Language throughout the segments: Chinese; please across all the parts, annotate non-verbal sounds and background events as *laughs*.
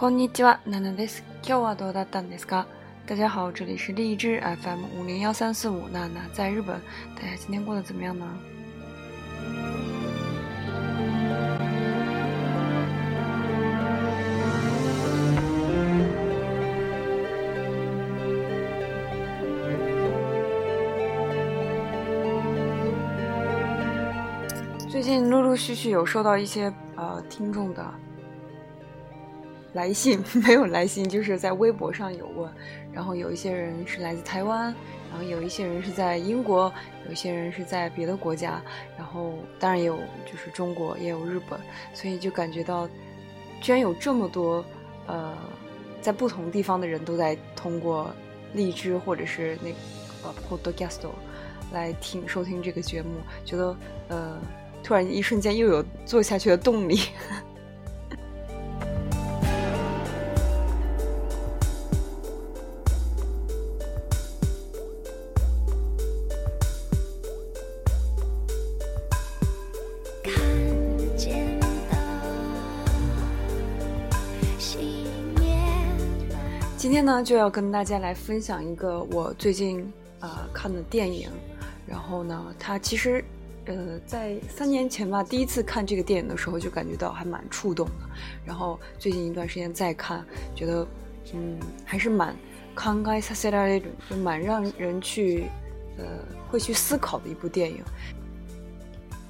こんにちは、ナナです。今日はどうだったんですか？大家好，这里是荔枝 FM 五零幺三四五，娜娜在日本，大家今天过得怎么样呢？最近陆陆续续有收到一些呃听众的。 来信 *laughs* 没有来信，就是在微博上有问，然后有一些人是来自台湾，然后有一些人是在英国，有一些人是在别的国家，然后当然也有就是中国也有日本，所以就感觉到，居然有这么多呃在不同地方的人都在通过荔枝或者是那呃 Podcast 来听收听这个节目，觉得呃突然一瞬间又有做下去的动力。天呢，就要跟大家来分享一个我最近啊、看的电影。然后呢，它其实，呃，在三年前吧，第一次看这个电影的时候就感觉到还蛮触动的。然后最近一段时间再看，觉得，嗯，还是蛮慷慨撒切的那种，就蛮让人去，呃，会去思考的一部电影。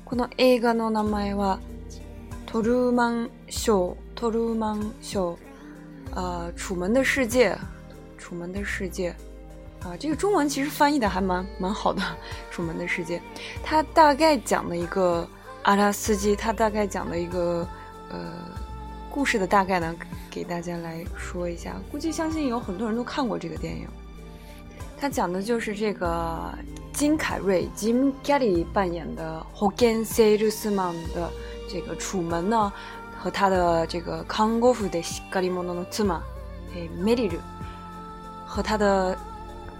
この映画の名前は《トルーマンショー》。《トルーマンショー》。呃，楚门的世界，楚门的世界，啊，这个中文其实翻译的还蛮蛮好的。楚门的世界，它大概讲的一个阿拉斯基，他大概讲的一个呃故事的大概呢，给大家来说一下。估计相信有很多人都看过这个电影。他讲的就是这个金凯瑞 Jim Carrey 扮演的 Hogan Salesman 的这个楚门呢。和他的这个康国夫的格里莫诺诺兹玛，哎，梅里鲁，和他的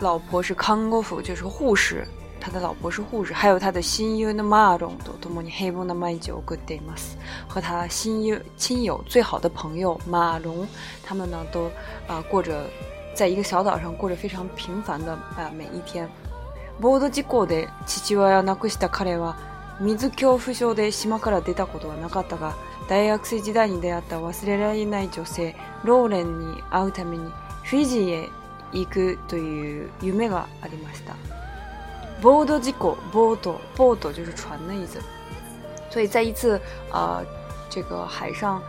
老婆是康国夫，就是护士，他的老婆是护士，还有他的新友的马龙都多么尼黑波的麦酒格德马斯，和他新友亲友最好的朋友马龙，他们呢都啊过着在一个小岛上过着非常平凡的啊每一天。ボード事故で父親を亡くした彼は 水恐怖症で島から出たことはなかったが。大学生時代に出会った忘れられない女性ローレンに会うためにフィジーへ行くという夢がありましたボード事故ボートボート就是船的意思所以在一次呃这个海上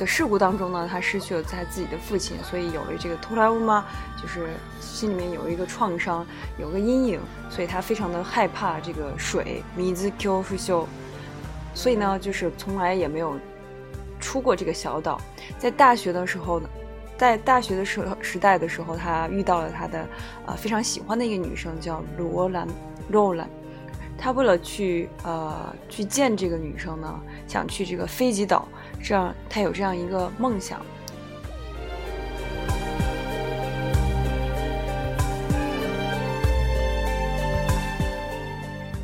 的事故当中呢，他失去了他自己的父亲，所以有了这个托拉乌妈，就是心里面有一个创伤，有个阴影，所以他非常的害怕这个水。米兹 Q 夫秀所以呢，就是从来也没有出过这个小岛。在大学的时候呢，在大学的时时代的时候，他遇到了他的呃非常喜欢的一个女生，叫罗兰。罗兰，他为了去呃去见这个女生呢，想去这个飞吉岛，这样他有这样一个梦想。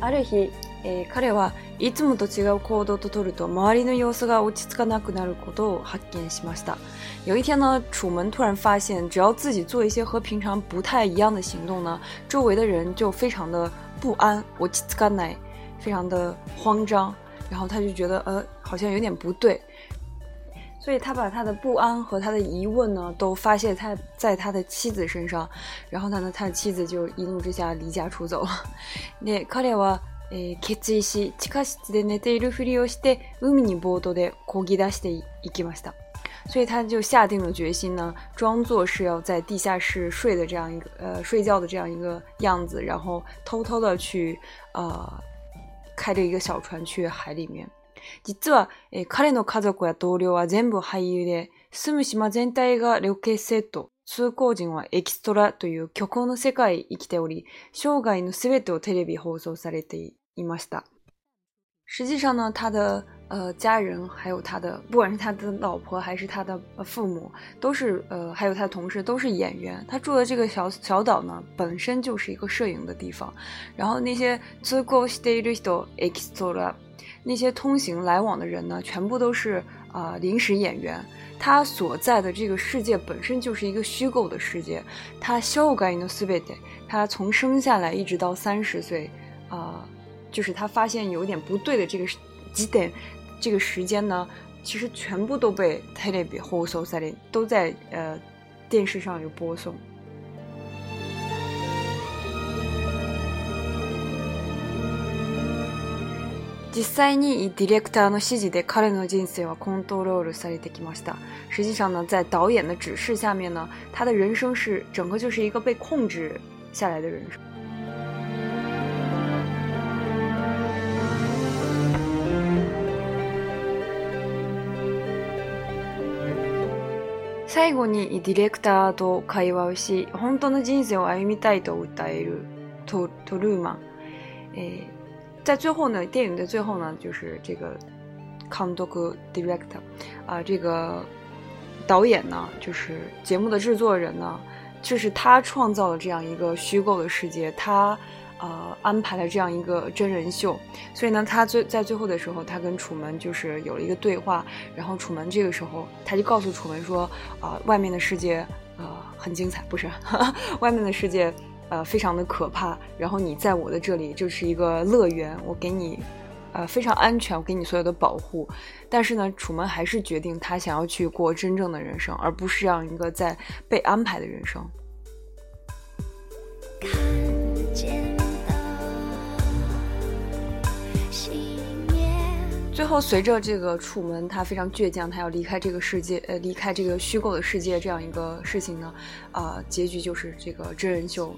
ある日。えー、彼はいつもと違う行動と取ると周りの様子が落ち着かなくなることを発見しました。有一天呢，楚门突然发现，只要自己做一些和平常不太一样的行动呢，周围的人就非常的 不安，我起干乃非常的慌张，然后他就觉得呃好像有点不对，所以他把他的不安和他的疑问呢都发泄他在他的妻子身上，然后呢，他的妻子就一怒之下离家出走了。*laughs* 那彼はえー、決意し、地下室で寝ているふりをして、海にボートで漕ぎ出していきました。所以他就下定了决心呢，装作是要在地下室睡的这样一个呃睡觉的这样一个样子，然后偷偷的去呃开着一个小船去海里面。実は、えー、彼の家族や同僚は全部俳優で、住む島全体がロケセット。通行人はエキストラという虚構の世界生きており、生涯のすべてをテレビ放送されていました。实际上呢，他的 呃家人，还有他的，不管是他的老婆还是他的父母，都是呃，还有他的同事都是演员。他住的这个小小岛呢，本身就是一个摄影的地方。然后那些通行している人エキストラ，那些通行来往的人呢，全部都是。 啊临时演员，他所在的这个世界本身就是一个虚构的世界。他修改的斯贝德，他从生下来一直到三十岁，啊，就是他发现有点不对的这个几点， 这个时间呢，其实全部都被 telebi 或 so s a 都在呃电视上有播送。実際にディレクターの指示で彼の人生はコントロールされてきました。实际上呢，在导演的指示下面呢，他的人生是整个就是一个被控制下来的人生。 最後にディレクターと会話し、本当の人生を歩みたいと訴えるトルーマン。在最后呢，电影的最后呢，就是这个 conduct director，啊，这个导演呢，就是节目的制作人呢，就是他创造了这样一个虚构的世界，他。呃安排了这样一个真人秀，所以呢，他最在最后的时候，他跟楚门就是有了一个对话，然后楚门这个时候他就告诉楚门说啊，外面的世界啊很精彩，不是，*laughs* 外面的世界。呃，非常的可怕。然后你在我的这里就是一个乐园，我给你，呃，非常安全，我给你所有的保护。但是呢，楚门还是决定他想要去过真正的人生，而不是这样一个在被安排的人生。然后，随着这个楚门他非常倔强，他要离开这个世界，呃，离开这个虚构的世界这样一个事情呢，啊，结局就是这个真人秀。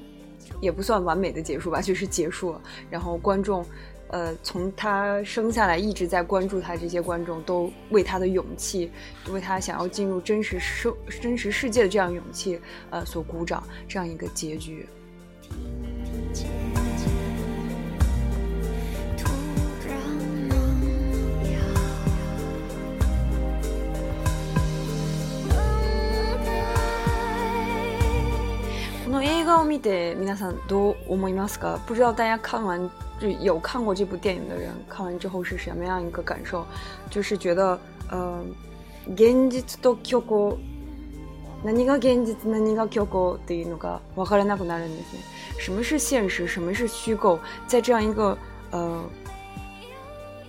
也不算完美的结束吧，就是结束了。然后观众，呃，从他生下来一直在关注他，这些观众都为他的勇气，为他想要进入真实生真实世界的这样勇气，呃，所鼓掌。这样一个结局。見て皆さんどう思いますか？不知道大家看完就有看过这部电影的人，看完之后是什么样一个感受？就是觉得，呃，現実と虚構、何が現実、何が虚構？っていうのが分からなくなるんですね。什么是现实？什么是虚构？在这样一个呃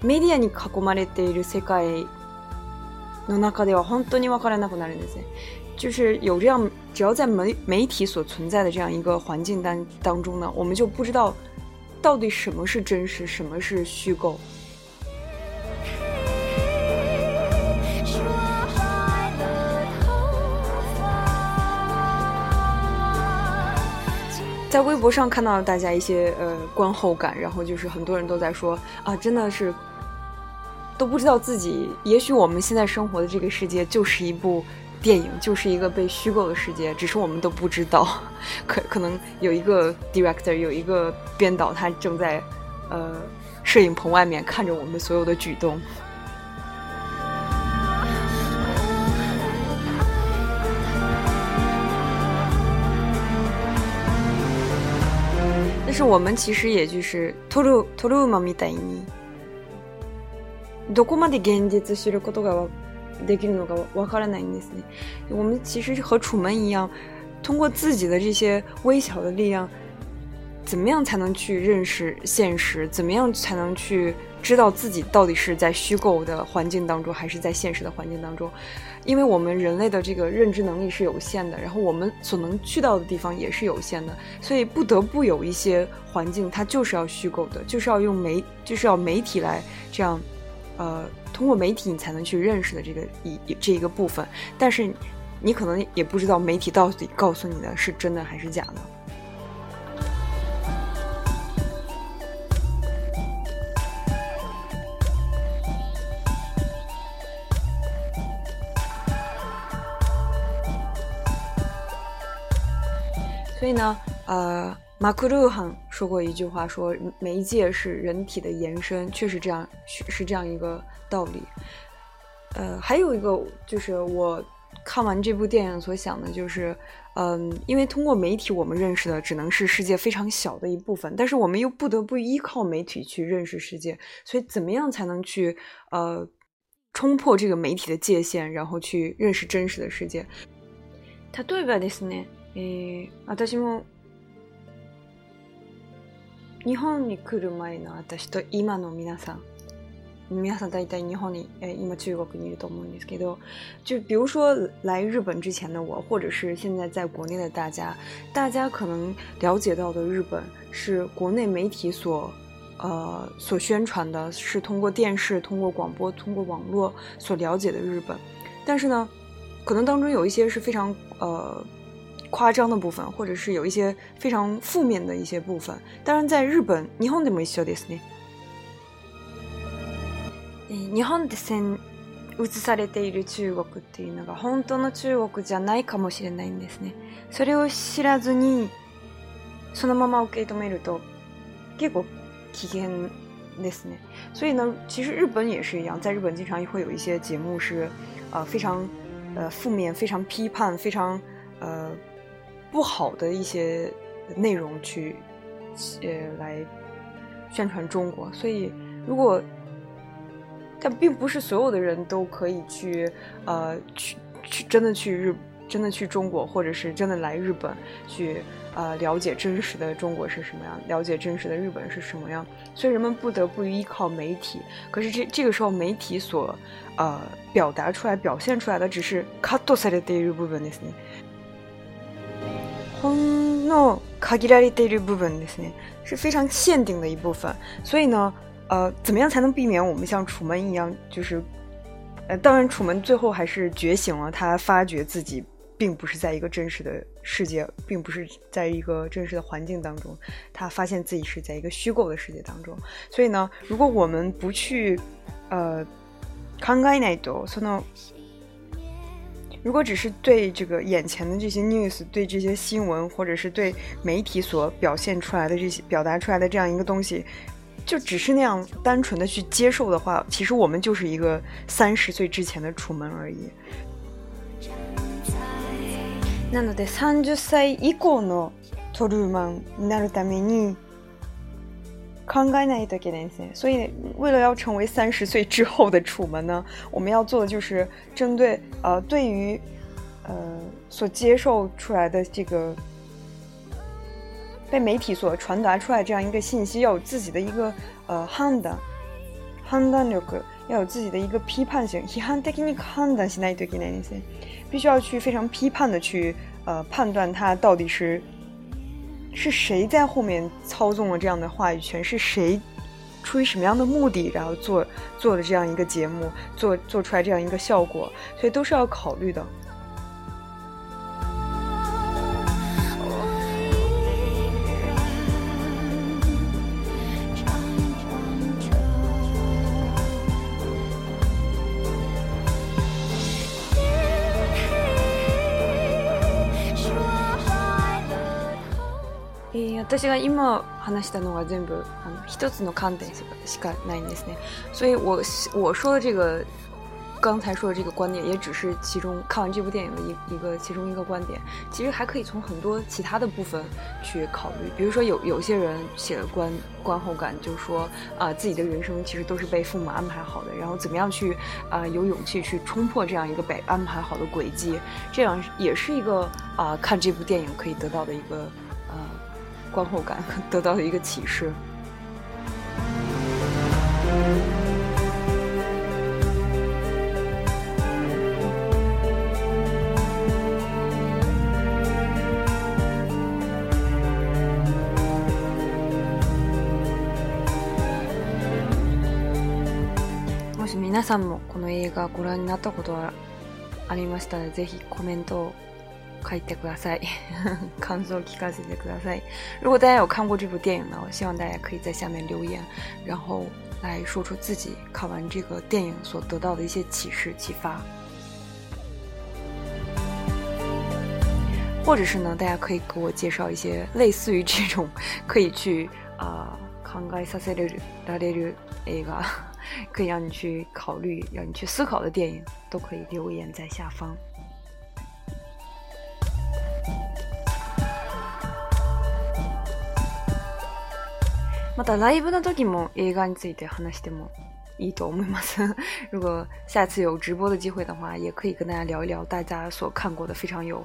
メディアに囲まれている世界の中では本当に分からなくなるんですね。就是有这样，只要在媒媒体所存在的这样一个环境当当中呢，我们就不知道到底什么是真实，什么是虚构。在微博上看到大家一些呃观后感，然后就是很多人都在说啊，真的是 都不知道自己，也许我们现在生活的这个世界就是一部。电影就是一个被虚构的世界，只是我们都不知道。*laughs* 可可能有一个 director，有一个编导，他正在呃摄影棚外面看着我们所有的举动。但是我们其实也就是トルトルマみたいに、 どこまで現実知ることができるのかわからないんですね。我们其实和楚门一样，通过自己的这些微小的力量，怎么样才能去认识现实？怎么样才能去知道自己到底是在虚构的环境当中，还是在现实的环境当中？因为我们人类的这个认知能力是有限的，然后我们所能去到的地方也是有限的，所以不得不有一些环境，它就是要虚构的，就是要用媒，就是要媒体来这样， 呃。通过媒体，你才能去认识的这个一这一个部分，但是你可能也不知道媒体到底告诉你的是真的还是假的。所以呢，呃。马克鲁汉说过一句话，说媒介是人体的延伸，确实这样，是这样一个道理。呃，还有一个就是我看完这部电影所想的，就是，嗯，因为通过媒体，我们认识的只能是世界非常小的一部分，但是我们又不得不依靠媒体去认识世界，所以怎么样才能去，呃， 冲破这个媒体的界限，然后去认识真实的世界。例えばですね、えー、私も 日本に来る前の私と今の皆さん。皆さん大体日本に、え今中国にいると思うんですけど，就比如说来日本之前的我，或者是现在在国内的大家，大家可能了解到的日本是国内媒体所。呃，所宣传的是通过电视、通过广播、通过网络所了解的日本，但是呢，可能当中有一些是非常呃 夸张的部分，或者是有一些非常负面的一些部分。当然，在日本，日本でも一緒ですね。日本で先映されている中国っていうのが本当の中国じゃないかもしれないんですね。それを知らずにそのまま受け止めると結構。体验ですね，所以呢，其实日本也是一样，在日本经常会有一些节目是，呃，非常，呃，负面、非常批判、非常，呃， 不好的一些内容去，呃，来宣传中国。所以，如果，但并不是所有的人都可以去，呃，去去真的去日，真的去中国，或者是真的来日本去。呃，了解真实的中国是什么样，了解真实的日本是什么样，所以人们不得不依靠媒体。可是这这个时候，媒体所呃表达出来、表现出来的只是カットされている部分ですね。 ほんの限られている部分ですね，是非常限定的一部分。所以呢，呃，怎么样才能避免我们像楚门一样，就是呃，当然楚门最后还是觉醒了，他发觉自己。并不是在一个真实的世界，并不是在一个真实的环境当中，他发现自己是在一个虚构的世界当中。所以呢，如果我们不去，呃，考えないとその， 如果只是对这个眼前的这些 news，对这些新闻，或者是对媒体所表现出来的这些表达出来的这样一个东西，就只是那样单纯的去接受的话，其实我们就是一个三十岁之前的楚门而已。なので30歳以降のトルーマンになるために 考えないといけないんですね。所以为了要成为三十岁之后的楚门呢，我们要做的就是针对呃对于呃所接受出来的这个被媒体所传达出来这样一个信息，要有自己的一个呃判断判断力，要有自己的一个批判性。批判的に判断しないといけないんですね。必须要去非常批判的去呃判断他到底是 是谁在后面操纵了这样的话语权，是谁出于什么样的目的，然后做做的这样一个节目，做做出来这样一个效果，所以都是要考虑的。私が今話したのが全部あの一つの観点しかないんですね。所以我我说的这个刚才说的这个观点，也只是其中看完这部电影的一一个其中一个观点。其实还可以从很多其他的部分去考虑。比如说有有些人写了观观后感，就说啊自己的人生其实都是被父母安排好的，然后怎么样去啊有勇气去冲破这样一个被安排好的轨迹，这样也是一个啊看这部电影可以得到的一个。 观后感得到的一个启示。もし皆さんもこの映画ご覧になったことはありましたら、ぜひコメントを書いてください，感想聞かせてください。如果大家有看过这部电影呢，我希望大家可以在下面留言，然后来说出自己看完这个电影所得到的一些启示、启发。或者是呢，大家可以给我介绍一些类似于这种*laughs* 可以去啊考えさせられる映画，可以让你去考虑、让你去思考的电影，都可以留言在下方。 またライブの時も映画について話してもいいと思います。*laughs* 如果下次有直播的机会的话，也可以跟大家聊一聊大家所看过的非常有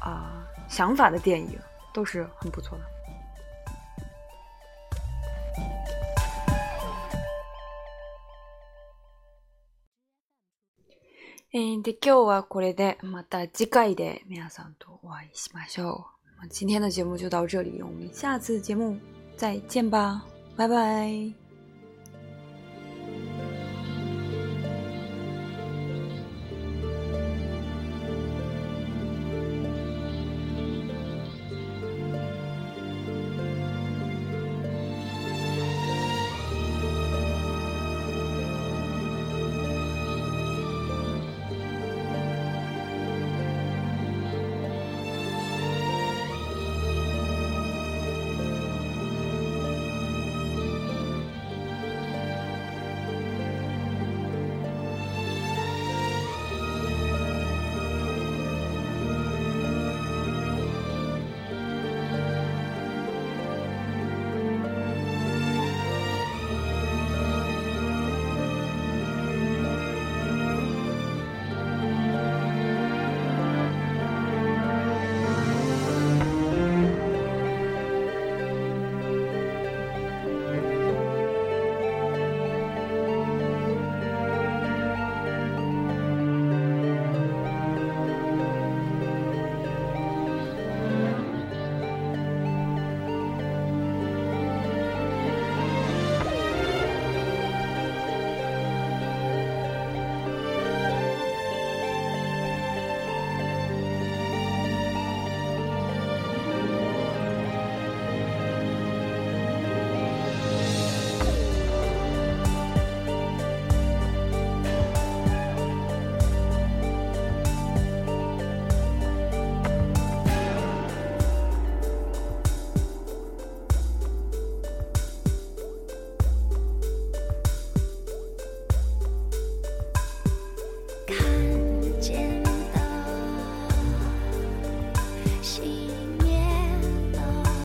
啊呃想法的电影，都是很不错的。えーで今日はこれでまた次回で皆さんとお会いしましょう。今天的节目就到这里，我们下次节目再见吧，拜拜。